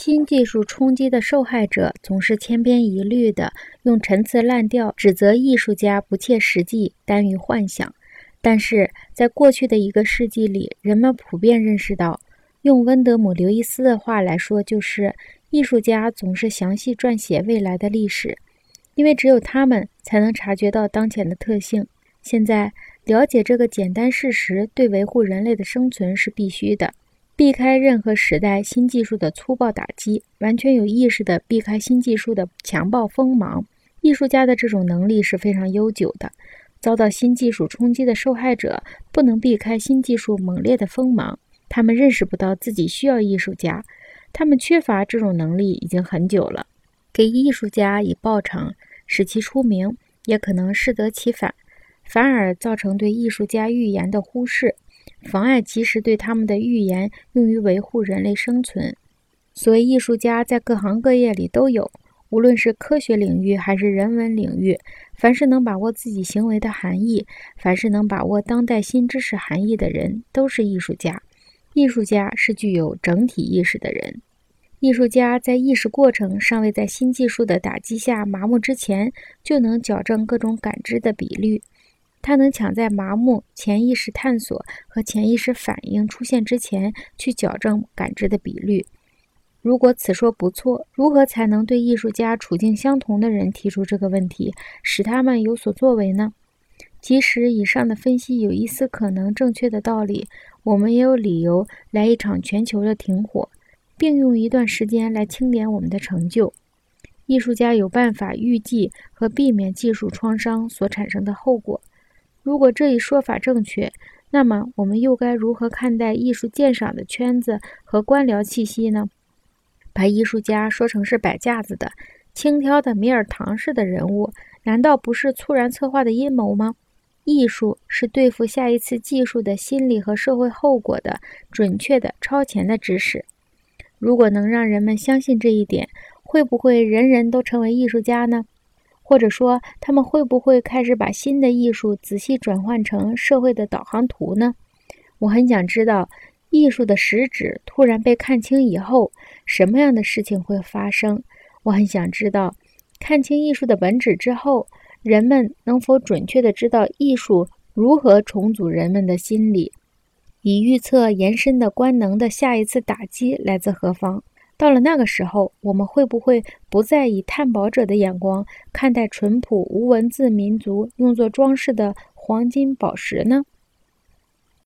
新技术冲击的受害者总是千篇一律的用陈词滥调指责艺术家不切实际、耽于幻想。但是在过去的一个世纪里，人们普遍认识到，用温德姆·刘易斯的话来说，就是艺术家总是详细撰写未来的历史，因为只有他们才能察觉到当前的特性。现在了解这个简单事实，对维护人类的生存是必须的。避开任何时代新技术的粗暴打击，完全有意识地避开新技术的强暴锋芒。艺术家的这种能力是非常悠久的。遭到新技术冲击的受害者不能避开新技术猛烈的锋芒，他们认识不到自己需要艺术家，他们缺乏这种能力已经很久了。给艺术家以报偿，使其出名，也可能适得其反，反而造成对艺术家预言的忽视。妨碍及时对他们的预言用于维护人类生存。所谓艺术家，在各行各业里都有，无论是科学领域还是人文领域，凡是能把握自己行为的含义，凡是能把握当代新知识含义的人，都是艺术家。艺术家是具有整体意识的人。艺术家在意识过程尚未在新技术的打击下麻木之前，就能矫正各种感知的比率。他能抢在麻木、潜意识探索和潜意识反应出现之前去矫正感知的比率。如果此说不错，如何才能对艺术家处境相同的人提出这个问题，使他们有所作为呢？即使以上的分析有一丝可能正确的道理，我们也有理由来一场全球的停火，并用一段时间来清点我们的成就。艺术家有办法预计和避免技术创伤所产生的后果。如果这一说法正确，那么我们又该如何看待艺术鉴赏的圈子和官僚气息呢？把艺术家说成是摆架子的、轻佻的米尔唐式的人物，难道不是猝然策划的阴谋吗？艺术是对付下一次技术的心理和社会后果的准确的、超前的知识。如果能让人们相信这一点，会不会人人都成为艺术家呢？或者说，他们会不会开始把新的艺术仔细转换成社会的导航图呢？我很想知道，艺术的实质突然被看清以后，什么样的事情会发生？我很想知道，看清艺术的本质之后，人们能否准确地知道艺术如何重组人们的心理，以预测延伸的官能的下一次打击来自何方？到了那个时候，我们会不会不再以探宝者的眼光看待淳朴无文字民族用作装饰的黄金宝石呢？